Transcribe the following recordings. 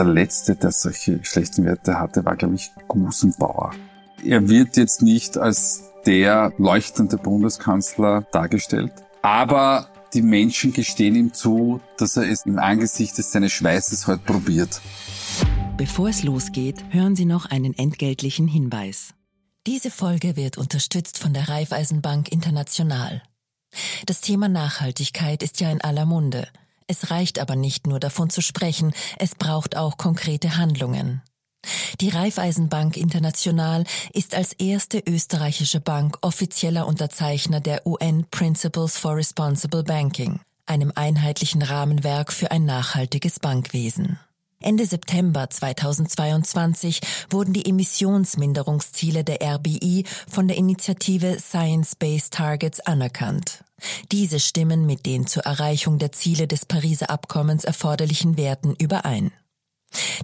der letzte, der solche schlechten Werte hatte, war, glaube ich, Gusenbauer. Er wird jetzt nicht als der leuchtende Bundeskanzler dargestellt, aber die Menschen gestehen ihm zu, dass er es im Angesicht seines Schweißes heute probiert. Bevor es losgeht, hören Sie noch einen entgeltlichen Hinweis. Diese Folge wird unterstützt von der Raiffeisenbank International. Das Thema Nachhaltigkeit ist ja in aller Munde. Es reicht aber nicht nur davon zu sprechen, es braucht auch konkrete Handlungen. Die Raiffeisenbank International ist als erste österreichische Bank offizieller Unterzeichner der UN Principles for Responsible Banking, einem einheitlichen Rahmenwerk für ein nachhaltiges Bankwesen. Ende September 2022 wurden die Emissionsminderungsziele der RBI von der Initiative Science-Based Targets anerkannt. Diese stimmen mit den zur Erreichung der Ziele des Pariser Abkommens erforderlichen Werten überein.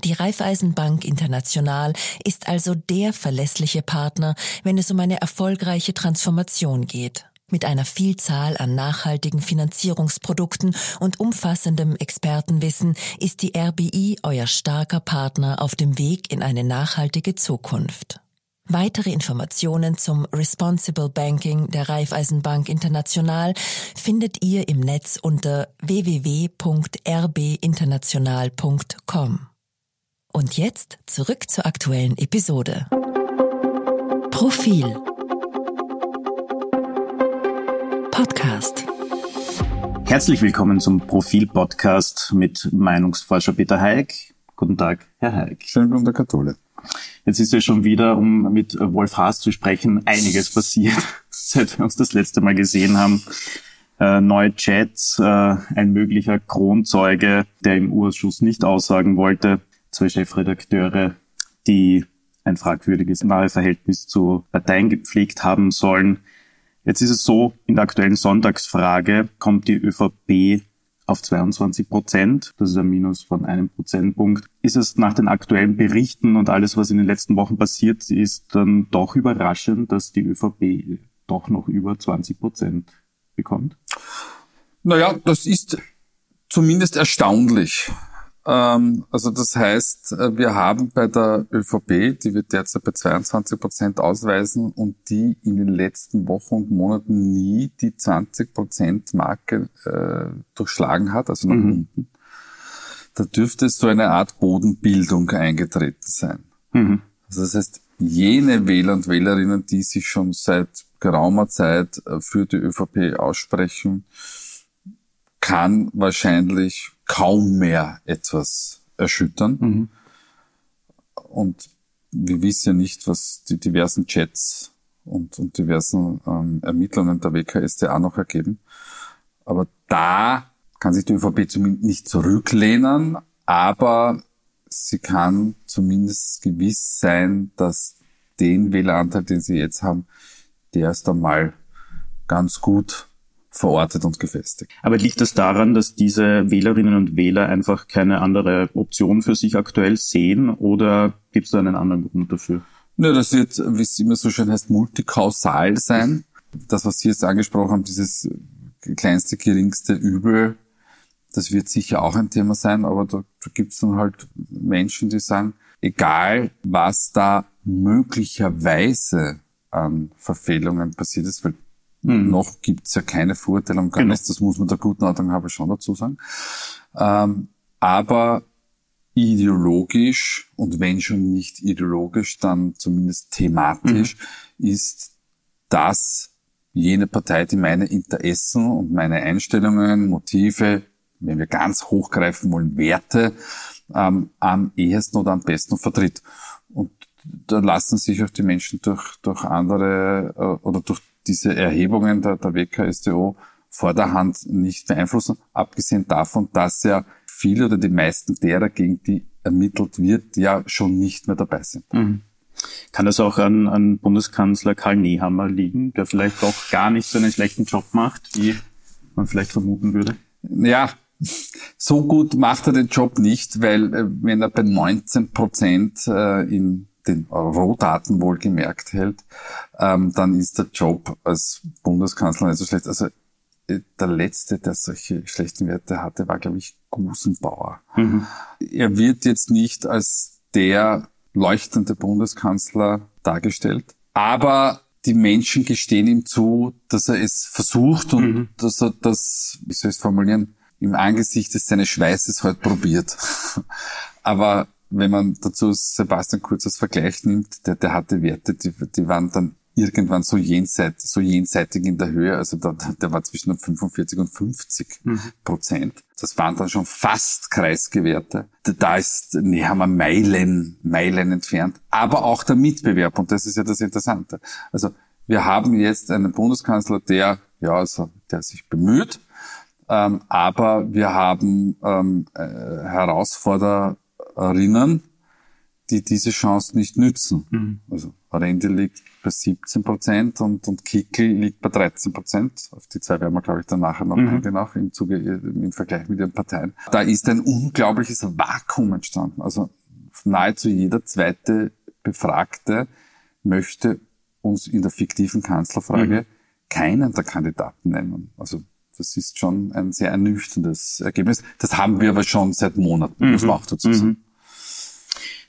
Die Raiffeisenbank International ist also der verlässliche Partner, wenn es um eine erfolgreiche Transformation geht. Mit einer Vielzahl an nachhaltigen Finanzierungsprodukten und umfassendem Expertenwissen ist die RBI euer starker Partner auf dem Weg in eine nachhaltige Zukunft. Weitere Informationen zum Responsible Banking der Raiffeisenbank International findet ihr im Netz unter www.rbinternational.com. Und jetzt zurück zur aktuellen Episode. Profil Podcast. Herzlich willkommen zum Profil-Podcast mit Meinungsforscher Peter Hayek. Guten Tag, Herr Hayek. Schönen guten Tag, Herr. Jetzt ist ja schon wieder, um mit Wolf Haas zu sprechen, einiges passiert, seit wir uns das letzte Mal gesehen haben. Äh, neue Chats, äh, ein möglicher Kronzeuge, der im Urschuss nicht aussagen wollte, zwei Chefredakteure, die ein fragwürdiges nahe Verhältnis zu Parteien gepflegt haben sollen. Jetzt ist es so, in der aktuellen Sonntagsfrage kommt die ÖVP auf 22 Prozent. Das ist ein Minus von einem Prozentpunkt. Ist es nach den aktuellen Berichten und alles, was in den letzten Wochen passiert ist, dann doch überraschend, dass die ÖVP doch noch über 20 Prozent bekommt? Naja, das ist zumindest erstaunlich. Ähm, also das heißt, äh, wir haben bei der ÖVP, die wir derzeit bei 22 Prozent ausweisen und die in den letzten Wochen und Monaten nie die 20 Prozent Marke äh, durchschlagen hat, also nach mhm. unten. Da dürfte so eine Art Bodenbildung eingetreten sein. Mhm. Also das heißt, jene Wähler und Wählerinnen, die sich schon seit geraumer Zeit äh, für die ÖVP aussprechen, kann wahrscheinlich kaum mehr etwas erschüttern. Mhm. Und wir wissen ja nicht, was die diversen Chats und, und diversen ähm, Ermittlungen der WKStA noch ergeben. Aber da kann sich die ÖVP zumindest nicht zurücklehnen, aber sie kann zumindest gewiss sein, dass den Wähleranteil, den sie jetzt haben, der erst einmal ganz gut verortet und gefestigt. Aber liegt das daran, dass diese Wählerinnen und Wähler einfach keine andere Option für sich aktuell sehen oder gibt es da einen anderen Grund dafür? Ja, das wird, wie es immer so schön heißt, multikausal sein. Das, was Sie jetzt angesprochen haben, dieses kleinste, geringste Übel, das wird sicher auch ein Thema sein, aber da, da gibt es dann halt Menschen, die sagen, egal was da möglicherweise an Verfehlungen passiert ist, weil Mhm. Noch gibt's ja keine Verurteilung, gar genau. nichts, das muss man der guten Ordnung habe schon dazu sagen. Ähm, aber ideologisch und wenn schon nicht ideologisch, dann zumindest thematisch mhm. ist das jene Partei, die meine Interessen und meine Einstellungen, Motive, wenn wir ganz hochgreifen wollen, Werte ähm, am ehesten oder am besten vertritt. Und da lassen sich auch die Menschen durch, durch andere äh, oder durch diese Erhebungen der, der WKStO vor der Hand nicht beeinflussen, abgesehen davon, dass ja viele oder die meisten derer, gegen die ermittelt wird, ja schon nicht mehr dabei sind. Mhm. Kann das auch an, an Bundeskanzler Karl Nehammer liegen, der vielleicht auch gar nicht so einen schlechten Job macht, wie man vielleicht vermuten würde? Ja, so gut macht er den Job nicht, weil äh, wenn er bei 19 Prozent äh, in den Rohdaten wohlgemerkt hält, ähm, dann ist der Job als Bundeskanzler nicht so schlecht. Also äh, der letzte, der solche schlechten Werte hatte, war, glaube ich, Gusenbauer. Mhm. Er wird jetzt nicht als der leuchtende Bundeskanzler dargestellt, aber die Menschen gestehen ihm zu, dass er es versucht und mhm. dass er das, wie soll ich es formulieren, im Angesicht des seines Schweißes halt probiert. aber wenn man dazu Sebastian Kurz als Vergleich nimmt, der, der hatte Werte, die, die waren dann irgendwann so jenseitig, so jenseitig in der Höhe, also da, der war zwischen 45 und 50 mhm. Prozent. Das waren dann schon fast Kreisgewerte. Da ist, nee, haben wir Meilen, Meilen entfernt. Aber auch der Mitbewerb, und das ist ja das Interessante. Also, wir haben jetzt einen Bundeskanzler, der, ja, also, der sich bemüht, ähm, aber wir haben ähm, äh, Herausforderinnen, die diese Chance nicht nützen. Mhm. Also Rende liegt bei 17 Prozent und, und Kickel liegt bei 13 Prozent. Auf die zwei werden wir, glaube ich, dann nachher noch mhm. eingehen, auch im, Zuge, im Vergleich mit ihren Parteien. Da ist ein unglaubliches Vakuum entstanden. Also nahezu jeder zweite Befragte möchte uns in der fiktiven Kanzlerfrage mhm. keinen der Kandidaten nennen. Also das ist schon ein sehr ernüchterndes Ergebnis. Das haben wir aber schon seit Monaten, muss man auch dazu sagen.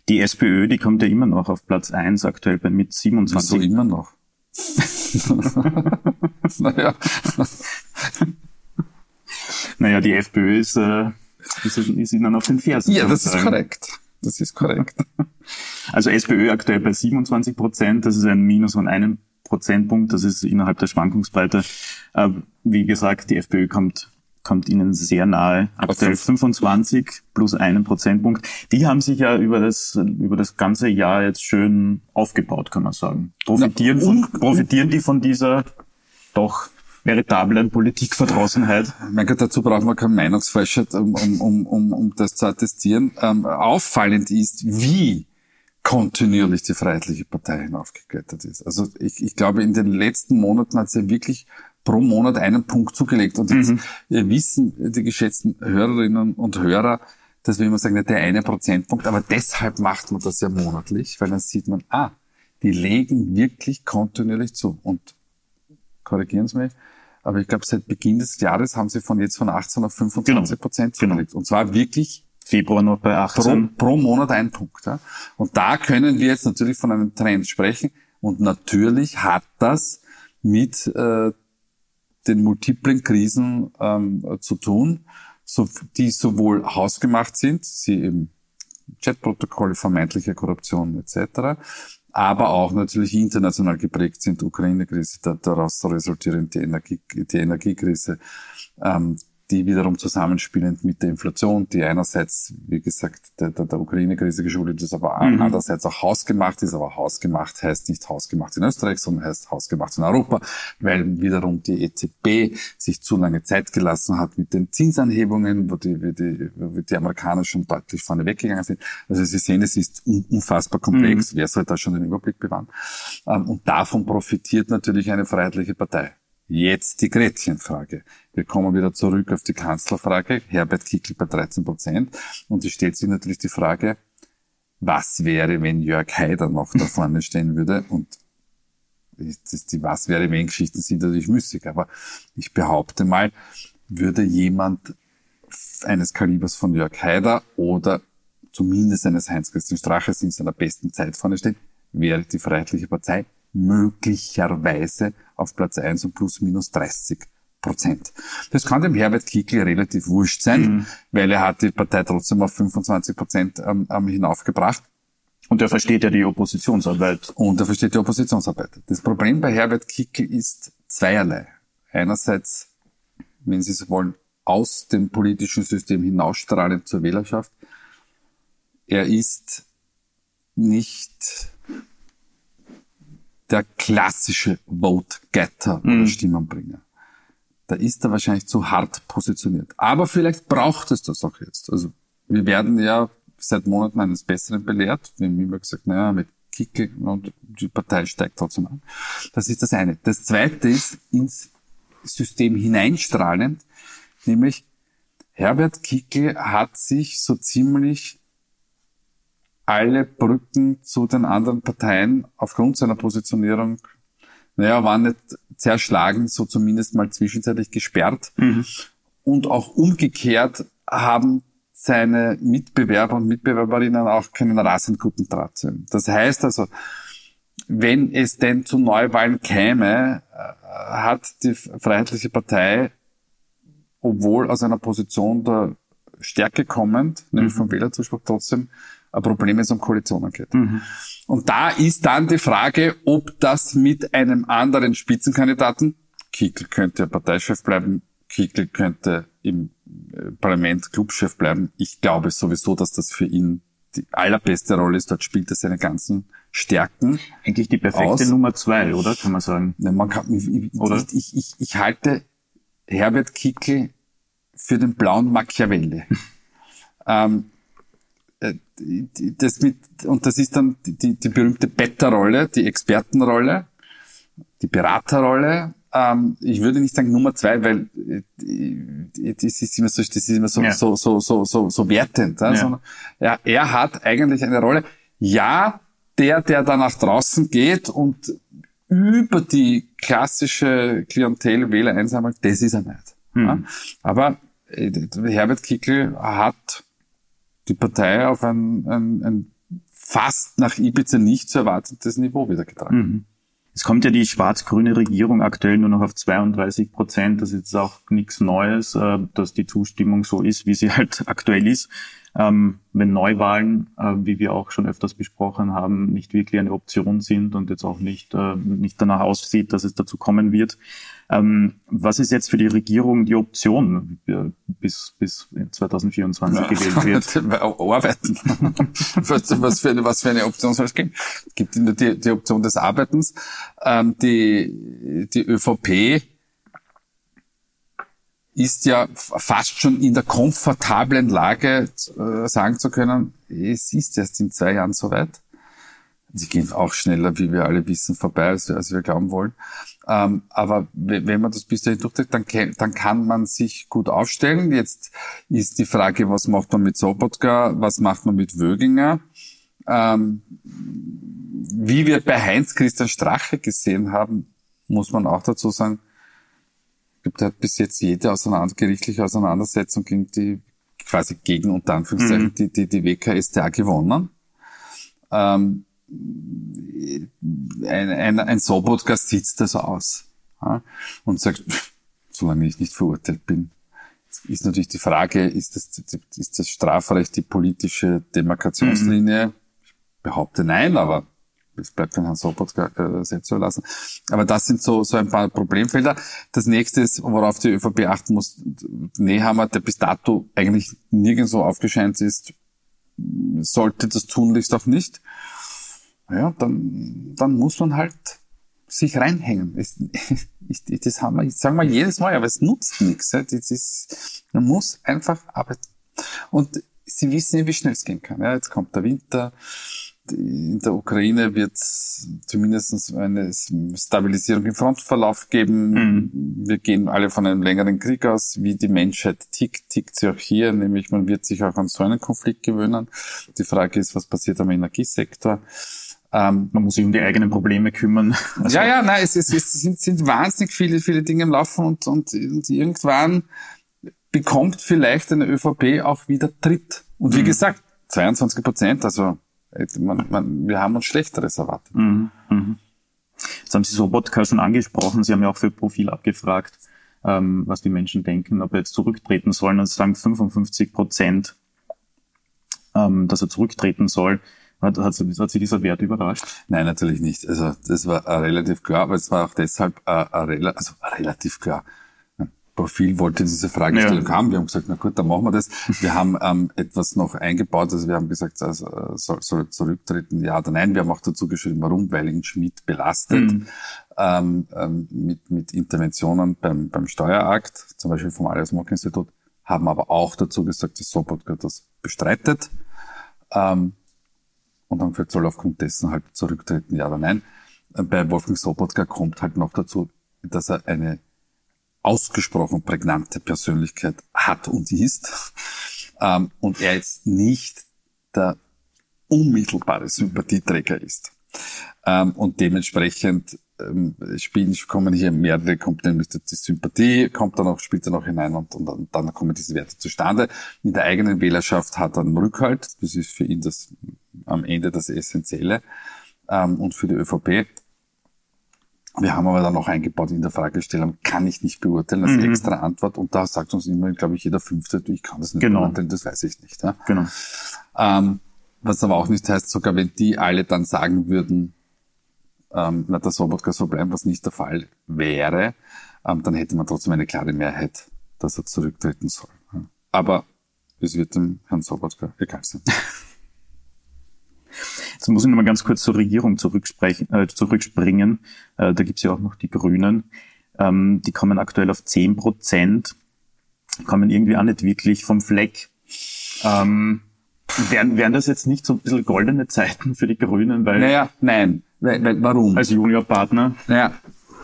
Die SPÖ, die kommt ja immer noch auf Platz eins aktuell bei mit 27. Wieso immer noch? naja. naja, die FPÖ ist, äh, ist, ist ihnen auf den Fersen. Ja, das ist korrekt. Das ist korrekt. Also SPÖ aktuell bei 27 Prozent, das ist ein Minus von einem Prozentpunkt, das ist innerhalb der Schwankungsbreite. Äh, wie gesagt, die FPÖ kommt kommt ihnen sehr nahe. Aktuell 25 plus einen Prozentpunkt. Die haben sich ja über das, über das ganze Jahr jetzt schön aufgebaut, kann man sagen. Profitieren, von, profitieren die von dieser doch veritablen Politikverdrossenheit? Mein Gott, dazu braucht man keine Meinungsfreiheit, um, um, um, um, um das zu attestieren. Ähm, auffallend ist, wie kontinuierlich die Freiheitliche Partei hinaufgeklettert ist. Also ich, ich glaube, in den letzten Monaten hat sie wirklich pro Monat einen Punkt zugelegt. Und jetzt mhm. wissen die geschätzten Hörerinnen und Hörer, dass wir immer sagen, der eine Prozentpunkt, aber deshalb macht man das ja monatlich, weil dann sieht man, ah, die legen wirklich kontinuierlich zu. Und korrigieren Sie mich, aber ich glaube, seit Beginn des Jahres haben sie von jetzt von 18 auf 25 Prozent genau. zugelegt. Genau. Und zwar wirklich Februar noch bei 18. Pro, pro Monat ein Punkt. Ja. Und da können wir jetzt natürlich von einem Trend sprechen. Und natürlich hat das mit äh, den multiplen Krisen ähm, zu tun, so, die sowohl hausgemacht sind, sie eben Chatprotokolle, vermeintliche Korruption etc., aber auch natürlich international geprägt sind, Ukraine-Krise, daraus resultierend die, Energie, die Energiekrise, ähm, die wiederum zusammenspielend mit der Inflation, die einerseits, wie gesagt, der, der, der Ukraine-Krise geschuldet ist, aber mhm. andererseits auch hausgemacht ist. Aber hausgemacht heißt nicht hausgemacht in Österreich, sondern heißt hausgemacht in Europa, weil wiederum die EZB sich zu lange Zeit gelassen hat mit den Zinsanhebungen, wo die, wo die, wo die Amerikaner schon deutlich vorne weggegangen sind. Also Sie sehen, es ist unfassbar komplex. Mhm. Wer soll da schon den Überblick bewahren? Ähm, und davon profitiert natürlich eine freiheitliche Partei. Jetzt die Gretchenfrage. Wir kommen wieder zurück auf die Kanzlerfrage. Herbert Kickl bei 13 Prozent. Und es stellt sich natürlich die Frage, was wäre, wenn Jörg Haider noch da vorne stehen würde? Und die Was wäre, wenn Geschichten sind natürlich müßig. Aber ich behaupte mal, würde jemand eines Kalibers von Jörg Haider oder zumindest eines Heinz-Christian Straches in seiner besten Zeit vorne stehen, wäre die Freiheitliche Partei möglicherweise auf Platz 1 und plus minus 30 Prozent. Das kann dem Herbert Kickl relativ wurscht sein, mhm. weil er hat die Partei trotzdem auf 25 Prozent ähm, ähm, hinaufgebracht. Und er versteht ja die Oppositionsarbeit. Und er versteht die Oppositionsarbeit. Das Problem bei Herbert Kickl ist zweierlei. Einerseits, wenn Sie so wollen, aus dem politischen System hinausstrahlend zur Wählerschaft. Er ist nicht der klassische Vote-Getter oder mhm. Stimmenbringer. Da ist er wahrscheinlich zu hart positioniert. Aber vielleicht braucht es das auch jetzt. Also wir werden ja seit Monaten eines Besseren belehrt. Wir haben immer gesagt, naja, mit Kickel und die Partei steigt trotzdem an. Das ist das eine. Das zweite ist ins System hineinstrahlend, nämlich Herbert Kickel hat sich so ziemlich alle Brücken zu den anderen Parteien aufgrund seiner Positionierung naja, war nicht zerschlagen, so zumindest mal zwischenzeitlich gesperrt. Mhm. Und auch umgekehrt haben seine Mitbewerber und Mitbewerberinnen auch keinen rasend guten Draht zu ihm. Das heißt also, wenn es denn zu Neuwahlen käme, äh, hat die Freiheitliche Partei, obwohl aus einer Position der Stärke kommend, nämlich mhm. vom Wählerzuspruch, trotzdem ein Problem, wenn es um Koalitionen geht. Mhm. Und da ist dann die Frage, ob das mit einem anderen Spitzenkandidaten, Kickel könnte Parteichef bleiben, Kickel könnte im äh, Parlament Clubchef bleiben. Ich glaube sowieso, dass das für ihn die allerbeste Rolle ist. Dort spielt er seine ganzen Stärken. Eigentlich die perfekte aus. Nummer zwei, oder? Kann man sagen. Ne, man kann, ich, oder? Ich, ich, ich halte Herbert Kickel für den blauen Machiavelli. ähm, äh, das mit, und das ist dann die, die berühmte Beta-Rolle, die Expertenrolle, die Beraterrolle. Ähm, ich würde nicht sagen Nummer zwei, weil äh, das ist immer so, das ist immer so, ja. so, so, so, so, so wertend. Ja. Sondern, ja, er hat eigentlich eine Rolle. Ja, der, der da nach draußen geht und über die klassische Klientel Wähler einsammelt, das ist er nicht. Hm. Ja. Aber äh, Herbert Kickel hat die Partei auf ein, ein, ein fast nach Ibiza nicht zu erwartetes Niveau wieder getragen. Mhm. Es kommt ja die schwarz-grüne Regierung aktuell nur noch auf 32 Prozent. Das ist jetzt auch nichts Neues, äh, dass die Zustimmung so ist, wie sie halt aktuell ist ähm, wenn Neuwahlen, äh, wie wir auch schon öfters besprochen haben, nicht wirklich eine Option sind und jetzt auch nicht, äh, nicht danach aussieht, dass es dazu kommen wird. Ähm, was ist jetzt für die Regierung die Option, bis, bis 2024 ja, gewählt wird? Arbeiten. was, was, für eine, was für eine Option soll es geben? Es gibt die, die Option des Arbeitens. Ähm, die, die ÖVP ist ja fast schon in der komfortablen Lage, äh, sagen zu können, es ist erst in zwei Jahren soweit. Sie gehen auch schneller, wie wir alle wissen, vorbei, als wir, als wir glauben wollen. Ähm, aber wenn man das bis dahin durchträgt, dann, dann kann man sich gut aufstellen. Jetzt ist die Frage, was macht man mit Sobotka, was macht man mit Wöginger? Ähm, wie wir bei Heinz Christian Strache gesehen haben, muss man auch dazu sagen, gibt hat bis jetzt jede auseinander, gerichtliche Auseinandersetzung gegen die, quasi gegen unter Anführungszeichen, mhm. die, die, die WKStA gewonnen. Ähm, ein, ein, ein Sobotka sitzt das aus ja, und sagt, solange ich nicht verurteilt bin, ist natürlich die Frage, ist das, ist das Strafrecht die politische Demarkationslinie? Mhm. Ich behaupte nein, aber es bleibt dann Herrn Sobotka äh, selbst überlassen. Aber das sind so, so ein paar Problemfelder. Das nächste ist, worauf die ÖVP achten muss, Nehammer, der bis dato eigentlich nirgendwo aufgescheint ist, sollte das tunlichst auch nicht. Ja, dann, dann muss man halt sich reinhängen. Das, das haben wir, sagen wir jedes Mal, aber es nutzt nichts. Das ist, man muss einfach arbeiten. Und Sie wissen ja, wie schnell es gehen kann. Ja, jetzt kommt der Winter, in der Ukraine wird es zumindest eine Stabilisierung im Frontverlauf geben. Mhm. Wir gehen alle von einem längeren Krieg aus. Wie die Menschheit tickt, tickt sie auch hier, nämlich man wird sich auch an so einen Konflikt gewöhnen. Die Frage ist, was passiert am Energiesektor? Ähm, man muss sich um die eigenen Probleme kümmern. Also ja, ja, nein, es, es, es sind, sind wahnsinnig viele, viele Dinge im Laufen und, und, und irgendwann bekommt vielleicht eine ÖVP auch wieder Tritt. Und wie mhm. gesagt, 22 Prozent, also man, man, wir haben uns Schlechteres erwartet. Mhm. Mhm. Jetzt haben Sie Sobotka schon angesprochen. Sie haben ja auch für Profil abgefragt, ähm, was die Menschen denken, ob er jetzt zurücktreten soll. Und sagen 55 Prozent, ähm, dass er zurücktreten soll. Hat, hat, hat Sie dieser Wert überrascht? Nein, natürlich nicht. Also das war äh, relativ klar, aber es war auch deshalb äh, äh, also relativ klar. Profil wollte diese Fragestellung ja. haben. Wir haben gesagt, na gut, dann machen wir das. Wir haben ähm, etwas noch eingebaut. Also wir haben gesagt, also, soll, soll zurücktreten, ja oder nein. Wir haben auch dazu geschrieben, warum, weil ihn Schmidt belastet mhm. ähm, ähm, mit, mit Interventionen beim, beim Steuerakt, zum Beispiel vom Alias-Mock-Institut, haben aber auch dazu gesagt, dass Sobotka das bestreitet. Ähm, und haben gesagt, soll aufgrund dessen halt zurücktreten, ja oder nein. Bei Wolfgang Sobotka kommt halt noch dazu, dass er eine ausgesprochen prägnante Persönlichkeit hat und ist ähm, und er jetzt nicht der unmittelbare Sympathieträger ist. Ähm, und dementsprechend ähm, spielen, kommen hier mehrere Komponenten. Die Sympathie kommt dann auch, spielt dann auch hinein und, und, und dann kommen diese Werte zustande. In der eigenen Wählerschaft hat er einen Rückhalt. Das ist für ihn das am Ende das Essentielle. Ähm, und für die ÖVP wir haben aber dann noch eingebaut in der Fragestellung, kann ich nicht beurteilen, als mhm. extra Antwort. Und da sagt uns immer, glaube ich, jeder Fünfte, ich kann das nicht genau. beurteilen, das weiß ich nicht. Ja? Genau. Ähm, was aber auch nicht heißt, sogar wenn die alle dann sagen würden, ähm, na, der Sobotka soll bleiben, was nicht der Fall wäre, ähm, dann hätte man trotzdem eine klare Mehrheit, dass er zurücktreten soll. Aber es wird dem Herrn Sobotka egal sein. Jetzt muss ich noch mal ganz kurz zur Regierung äh, zurückspringen. Äh, da gibt's ja auch noch die Grünen. Ähm, die kommen aktuell auf 10 Prozent, kommen irgendwie auch nicht wirklich vom Fleck. Ähm, wären, wären das jetzt nicht so ein bisschen goldene Zeiten für die Grünen? Weil naja, nein. Weil, weil, warum? Als Juniorpartner? Naja,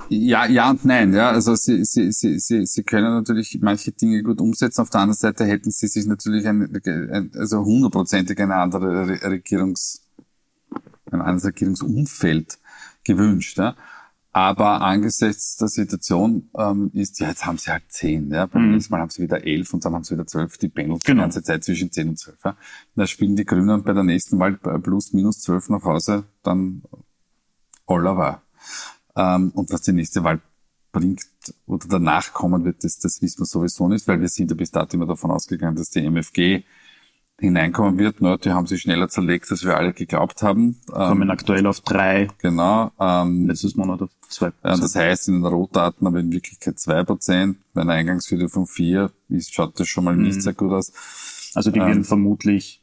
ja, ja und nein. Ja, also sie, sie, sie, sie, sie können natürlich manche Dinge gut umsetzen. Auf der anderen Seite hätten sie sich natürlich ein, ein also hundertprozentig eine andere Regierungs ein anderes Regierungsumfeld gewünscht. Ja. Aber angesichts der Situation ähm, ist, ja, jetzt haben sie halt zehn. Ja. Beim mhm. nächsten Mal haben sie wieder elf und dann haben sie wieder zwölf. Die pendeln genau. die ganze Zeit zwischen zehn und zwölf. Ja. Da spielen die Grünen bei der nächsten Wahl plus minus zwölf nach Hause, dann aller war. Ähm, und was die nächste Wahl bringt oder danach kommen wird, das, das wissen wir sowieso nicht, weil wir sind ja bis dato immer davon ausgegangen, dass die MFG hineinkommen wird. Ne? Die haben sich schneller zerlegt, als wir alle geglaubt haben. Kommen ähm, aktuell auf drei. Genau. Ähm, Letztes Monat auf zwei Prozent. das heißt in den Rohdaten aber in Wirklichkeit zwei Prozent. Bei einer Eingangshürde von vier ist, schaut das schon mal mhm. nicht sehr gut aus. Also die werden ähm, vermutlich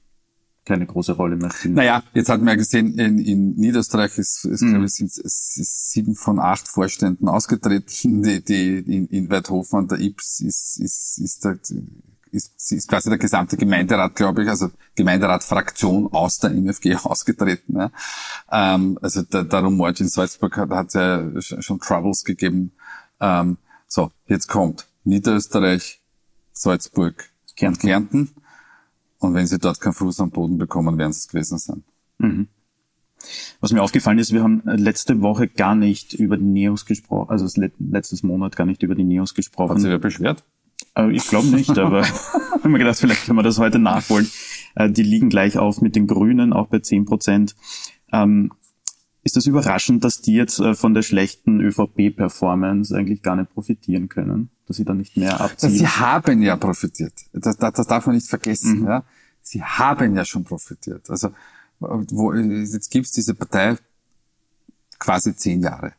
keine große Rolle mehr spielen. Naja, jetzt hat man ja gesehen, in, in Niederösterreich ist, ist mhm. glaube ich, sind sieben von acht Vorständen ausgetreten. Die, die in, in Weidhofen der IPS ist, ist, ist der, ist, ist quasi der gesamte Gemeinderat, glaube ich, also Gemeinderatfraktion aus der MFG ausgetreten. Ja. Ähm, also der, der Rumort in Salzburg hat es ja schon Troubles gegeben. Ähm, so, jetzt kommt Niederösterreich, Salzburg, Kärnten. Kärnten. Und wenn sie dort keinen Fuß am Boden bekommen, werden sie es gewesen sein. Mhm. Was mir aufgefallen ist, wir haben letzte Woche gar nicht über die Neos gesprochen, also letztes Monat gar nicht über die Neos gesprochen. Hat sich wer beschwert? Ich glaube nicht, aber ich habe mir gedacht, vielleicht können wir das heute nachholen. Äh, die liegen gleich auf mit den Grünen, auch bei 10 Prozent. Ähm, ist das überraschend, dass die jetzt äh, von der schlechten ÖVP-Performance eigentlich gar nicht profitieren können? Dass sie dann nicht mehr abziehen? Sie haben ja profitiert. Das, das, das darf man nicht vergessen. Mhm. Ja? Sie haben ja schon profitiert. Also wo, jetzt gibt's diese Partei quasi zehn Jahre.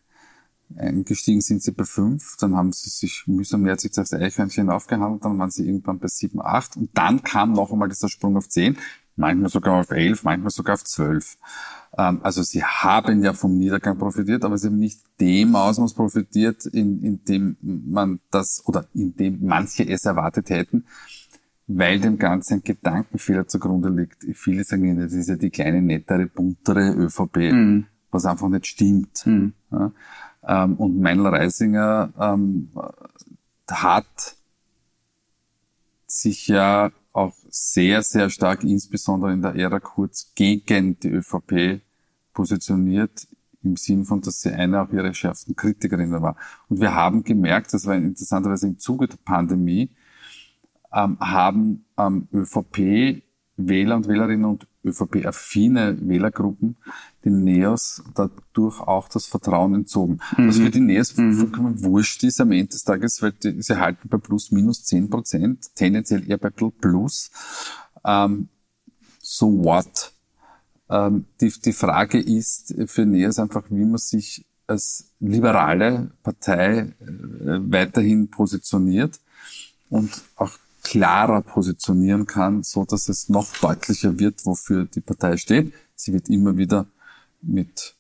Eingestiegen sind sie bei fünf, dann haben sie sich mühsam sich das Eichhörnchen aufgehandelt, dann waren sie irgendwann bei sieben, acht und dann kam noch einmal dieser Sprung auf zehn, manchmal sogar auf elf, manchmal sogar auf zwölf. Ähm, also sie haben ja vom Niedergang profitiert, aber sie haben nicht dem Ausmaß profitiert, in, in dem man das oder in dem manche es erwartet hätten, weil dem Ganzen ein Gedankenfehler zugrunde liegt. Viele sagen, das ist ja die kleine, nettere, buntere ÖVP, mhm. was einfach nicht stimmt. Mhm. Ja? Ähm, und Meinl Reisinger ähm, hat sich ja auch sehr, sehr stark, insbesondere in der Ära Kurz, gegen die ÖVP positioniert, im Sinn von, dass sie eine auch ihrer schärfsten Kritikerinnen war. Und wir haben gemerkt, das war interessanterweise im Zuge der Pandemie, ähm, haben ähm, ÖVP-Wähler und Wählerinnen und ÖVP-affine Wählergruppen den Neos dadurch auch das Vertrauen entzogen. Mhm. Was für die Neos mhm. vollkommen wurscht ist am Ende des Tages, weil die, sie halten bei plus minus zehn Prozent, tendenziell eher bei plus. Ähm, so what? Ähm, die, die Frage ist für Neos einfach, wie man sich als liberale Partei äh, weiterhin positioniert und auch klarer positionieren kann, so dass es noch deutlicher wird, wofür die Partei steht. Sie wird immer wieder mit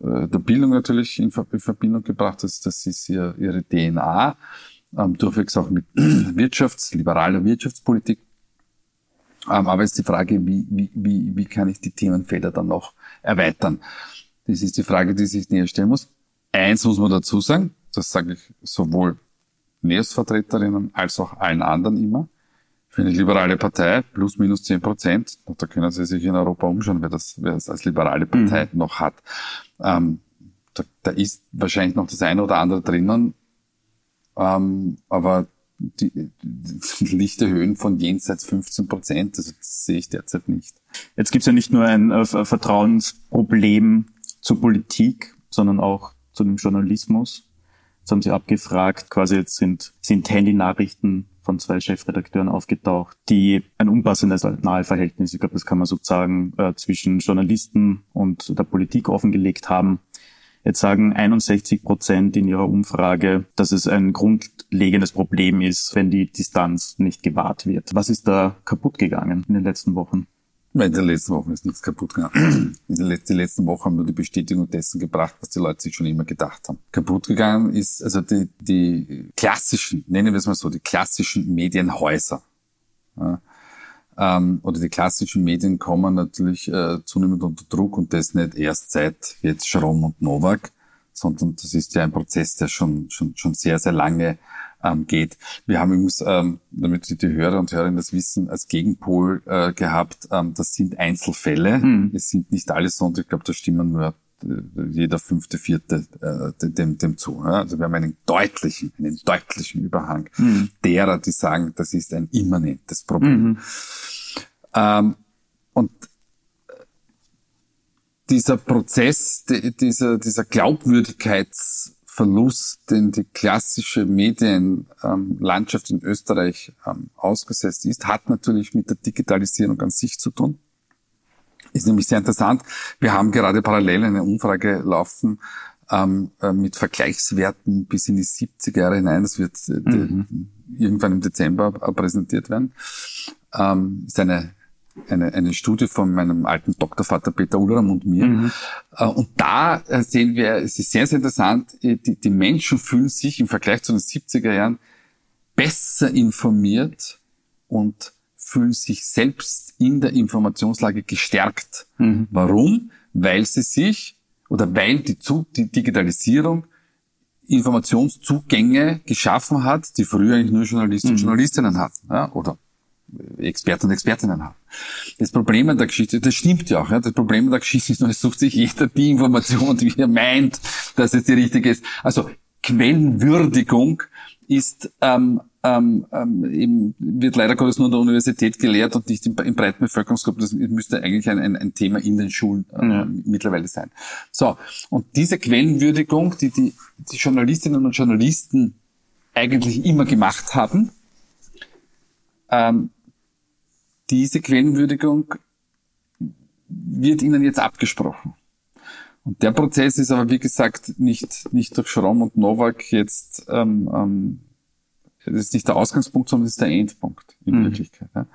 äh, der Bildung natürlich in, Verbindung gebracht. Das, das ist ihr, ihre DNA. Ähm, durchwegs auch mit Wirtschafts-, liberaler Wirtschaftspolitik. Ähm, aber es ist die Frage, wie, wie, wie, wie kann ich die Themenfelder dann noch erweitern? Das ist die Frage, die sich näher stellen muss. Eins muss man dazu sagen, das sage ich sowohl NEOS-Vertreterinnen als auch allen anderen immer. Für eine liberale Partei plus minus zehn Prozent, da können Sie sich in Europa umschauen, wer das, wer das als liberale Partei mhm. noch hat. Ähm, da, da ist wahrscheinlich noch das eine oder andere drinnen, ähm, aber die, die lichte Höhen von jenseits 15 Prozent, also das sehe ich derzeit nicht. Jetzt gibt es ja nicht nur ein äh, Vertrauensproblem zur Politik, sondern auch zu dem Journalismus. Jetzt haben Sie abgefragt, quasi jetzt sind, sind Handy-Nachrichten von zwei Chefredakteuren aufgetaucht, die ein unpassendes Naheverhältnis, ich glaube, das kann man so sagen, äh, zwischen Journalisten und der Politik offengelegt haben. Jetzt sagen 61 Prozent in ihrer Umfrage, dass es ein grundlegendes Problem ist, wenn die Distanz nicht gewahrt wird. Was ist da kaputt gegangen in den letzten Wochen? In den letzten Wochen ist nichts kaputt gegangen. In den die letzten Wochen haben nur die Bestätigung dessen gebracht, was die Leute sich schon immer gedacht haben. Kaputt gegangen ist also die, die klassischen, nennen wir es mal so, die klassischen Medienhäuser. Ja, ähm, oder die klassischen Medien kommen natürlich äh, zunehmend unter Druck und das nicht erst seit jetzt Schrom und Novak, sondern das ist ja ein Prozess, der schon, schon, schon sehr, sehr lange ähm, geht. Wir haben übrigens, ähm, damit die Hörer und Hörerinnen das wissen, als Gegenpol äh, gehabt, ähm, das sind Einzelfälle. Hm. Es sind nicht alle so und ich glaube, da stimmen nur äh, jeder fünfte, vierte äh, dem, dem zu. Ja? Also wir haben einen deutlichen, einen deutlichen Überhang mhm. derer, die sagen, das ist ein immanentes Problem. Mhm. Ähm, und dieser Prozess, die, dieser, dieser Glaubwürdigkeitsverlust, den die klassische Medienlandschaft in Österreich ähm, ausgesetzt ist, hat natürlich mit der Digitalisierung an sich zu tun. Ist nämlich sehr interessant. Wir haben gerade parallel eine Umfrage laufen ähm, äh, mit Vergleichswerten bis in die 70er Jahre hinein. Das wird äh, mhm. irgendwann im Dezember präsentiert werden. Ähm, ist eine eine, eine Studie von meinem alten Doktorvater Peter Ulram und mir. Mhm. Äh, und da sehen wir, es ist sehr, sehr interessant, die, die Menschen fühlen sich im Vergleich zu den 70er Jahren besser informiert und fühlen sich selbst in der Informationslage gestärkt. Mhm. Warum? Weil sie sich oder weil die, die Digitalisierung Informationszugänge geschaffen hat, die früher eigentlich nur Journalisten und mhm. Journalistinnen hatten ja, oder Experten und Expertinnen haben. Das Problem an der Geschichte, das stimmt ja auch, ja, das Problem an der Geschichte ist nur, es sucht sich jeder die Information, die er meint, dass es die richtige ist. Also Quellenwürdigung ist ähm, ähm, ähm, eben, wird leider Gottes nur an der Universität gelehrt und nicht im, im breiten Bevölkerungsgruppe. Das müsste eigentlich ein, ein, ein Thema in den Schulen äh, ja. mittlerweile sein. So, und diese Quellenwürdigung, die, die die Journalistinnen und Journalisten eigentlich immer gemacht haben, ähm, diese Quellenwürdigung wird ihnen jetzt abgesprochen. Und der Prozess ist aber, wie gesagt, nicht, nicht durch Schramm und Novak jetzt, ähm, ähm, das ist nicht der Ausgangspunkt, sondern ist der Endpunkt in mhm. Wirklichkeit. Ja.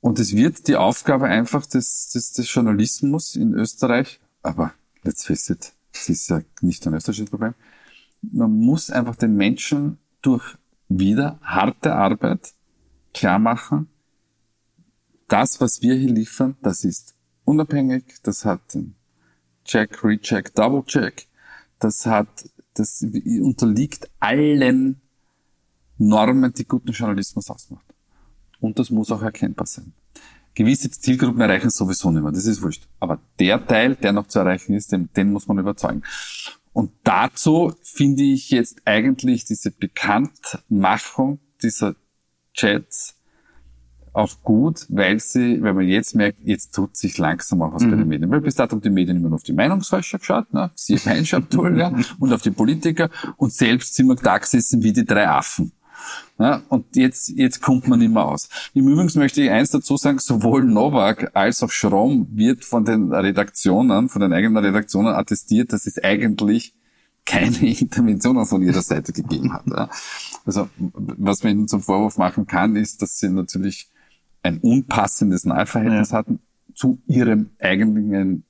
Und es wird die Aufgabe einfach des, des, des Journalismus in Österreich, aber let's face it, das ist ja nicht ein österreichisches Problem, man muss einfach den Menschen durch wieder harte Arbeit klar machen, das, was wir hier liefern, das ist unabhängig, das hat den Check, Recheck, Double Check. Das hat, das unterliegt allen Normen, die guten Journalismus ausmacht. Und das muss auch erkennbar sein. Gewisse Zielgruppen erreichen sowieso nicht mehr, das ist wurscht. Aber der Teil, der noch zu erreichen ist, den, den muss man überzeugen. Und dazu finde ich jetzt eigentlich diese Bekanntmachung dieser Chats auch gut, weil sie, weil man jetzt merkt, jetzt tut sich langsam auch was mhm. bei den Medien. Weil bis dato haben die Medien immer nur auf die Meinungsforscher geschaut, ne? sie Feinschab-Tool, ja, und auf die Politiker und selbst sind wir da gesessen wie die drei Affen. Ja, und jetzt, jetzt kommt man mehr aus. Im Übrigen möchte ich eins dazu sagen, sowohl Novak als auch Schrom wird von den Redaktionen, von den eigenen Redaktionen attestiert, dass es eigentlich keine Interventionen von ihrer Seite gegeben hat. Ja. Also was man ihnen zum Vorwurf machen kann, ist, dass sie natürlich ein unpassendes Nahverhältnis ja. hatten zu ihrem eigentlichen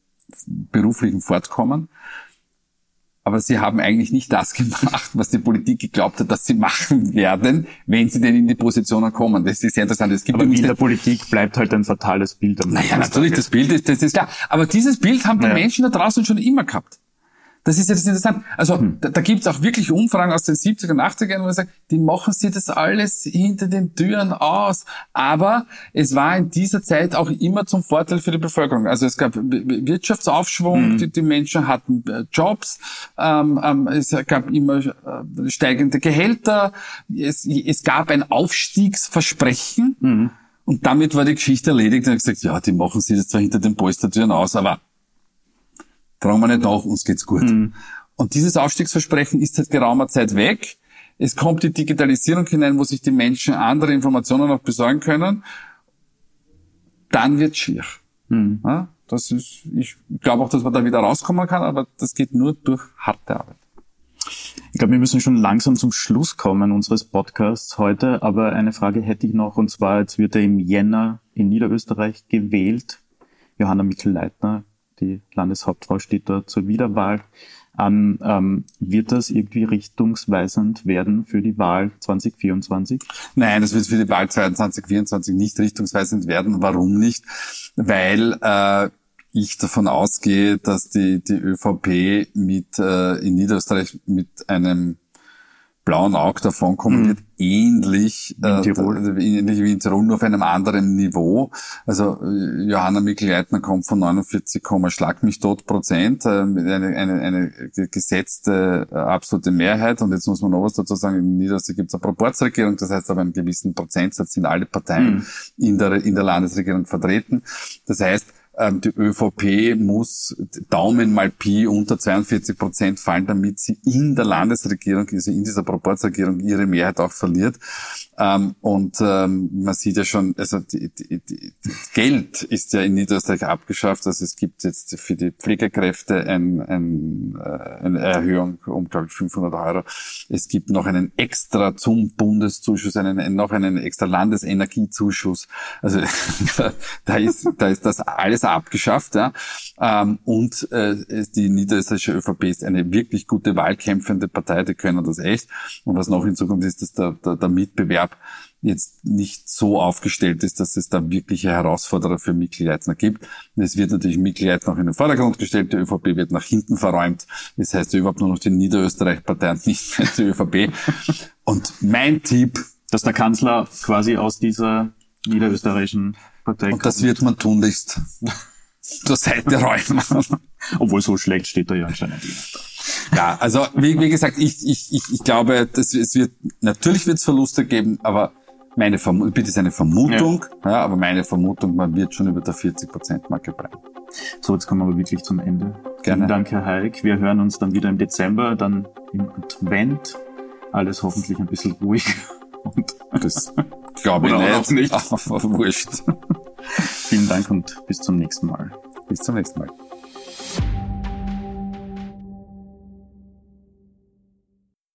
beruflichen Fortkommen. Aber sie haben eigentlich nicht das gemacht, was die Politik geglaubt hat, dass sie machen werden, wenn sie denn in die Positionen kommen. Das ist sehr interessant. Es gibt Aber in der Politik bleibt halt ein fatales Bild. Naja, natürlich, das Bild ist, das ist klar. Aber dieses Bild haben die ja. Menschen da draußen schon immer gehabt. Das ist ja das Interessante. Also hm. da, da gibt es auch wirklich Umfragen aus den 70er und 80er, wo man sagt, die machen sie das alles hinter den Türen aus. Aber es war in dieser Zeit auch immer zum Vorteil für die Bevölkerung. Also es gab Wirtschaftsaufschwung, hm. die, die, Menschen hatten äh, Jobs, ähm, ähm, es gab immer äh, steigende Gehälter, es, es gab ein Aufstiegsversprechen. Hm. Und damit war die Geschichte erledigt. Und hat gesagt, ja, die machen sie das zwar hinter den Polstertüren aus, aber Fragen wir nicht nach, uns geht's gut. Mhm. Und dieses Aufstiegsversprechen ist seit geraumer Zeit weg. Es kommt die Digitalisierung hinein, wo sich die Menschen andere Informationen noch besorgen können. Dann wird schier. Mhm. Ja, das ist, ich glaube auch, dass man da wieder rauskommen kann, aber das geht nur durch harte Arbeit. Ich glaube, wir müssen schon langsam zum Schluss kommen unseres Podcasts heute, aber eine Frage hätte ich noch, und zwar, jetzt wird er im Jänner in Niederösterreich gewählt. Johanna Mikl-Leitner die Landeshauptfrau steht da zur Wiederwahl an. Ähm, wird das irgendwie richtungsweisend werden für die Wahl 2024? Nein, das wird für die Wahl 2024 nicht richtungsweisend werden. Warum nicht? Weil äh, ich davon ausgehe, dass die, die ÖVP mit äh, in Niederösterreich mit einem blauen Auge davon kommen mhm. wird, ähnlich, wie in, Tirol. Äh, ähnlich wie in Tirol, nur auf einem anderen Niveau. Also Johanna Mikl-Leitner kommt von 49, Schlag mich tot Prozent, äh, mit eine, eine, eine gesetzte äh, absolute Mehrheit. Und jetzt muss man noch was dazu sagen, in Niedersachsen gibt es eine Proportsregierung, das heißt aber einen gewissen Prozentsatz sind alle Parteien mhm. in, der, in der Landesregierung vertreten. Das heißt, ähm, die ÖVP muss Daumen mal Pi unter 42 Prozent fallen, damit sie in der Landesregierung, also in dieser Proportsregierung, ihre Mehrheit auch verliert. Ähm, und ähm, man sieht ja schon, also die, die, die, Geld ist ja in Niederösterreich abgeschafft. Also es gibt jetzt für die Pflegekräfte ein, ein, äh, eine Erhöhung um, glaube ich, 500 Euro. Es gibt noch einen extra zum Bundeszuschuss, einen, noch einen extra Landesenergiezuschuss. Also da ist, da ist das alles abgeschafft. Ja. Ähm, und äh, die niederösterreichische ÖVP ist eine wirklich gute wahlkämpfende Partei, die können das echt. Und was noch hinzukommt, ist, dass der, der, der Mitbewerb jetzt nicht so aufgestellt ist, dass es da wirkliche Herausforderer für Mitgliedner gibt. Es wird natürlich Mitglied noch in den Vordergrund gestellt, die ÖVP wird nach hinten verräumt. Das heißt überhaupt nur noch die Niederösterreich-Partei und nicht mehr die ÖVP. Und mein Tipp... Dass der Kanzler quasi aus dieser niederösterreichischen Partei Und das wird man tunlichst zur Seite räumen. Obwohl so schlecht steht er ja anscheinend nicht. Ja, also wie, wie gesagt, ich, ich, ich, ich glaube, dass es wird natürlich wird es Verluste geben, aber meine Vermutung, bitte ist eine Vermutung, ja. ja. aber meine Vermutung, man wird schon über der 40%-Marke bleiben. So, jetzt kommen wir aber wirklich zum Ende. Gerne. Vielen Dank, Herr Heik. Wir hören uns dann wieder im Dezember, dann im Advent. Alles hoffentlich ein bisschen ruhig. Und das glaube ich nicht. nicht. Aber wurscht. Vielen Dank und bis zum nächsten Mal. Bis zum nächsten Mal.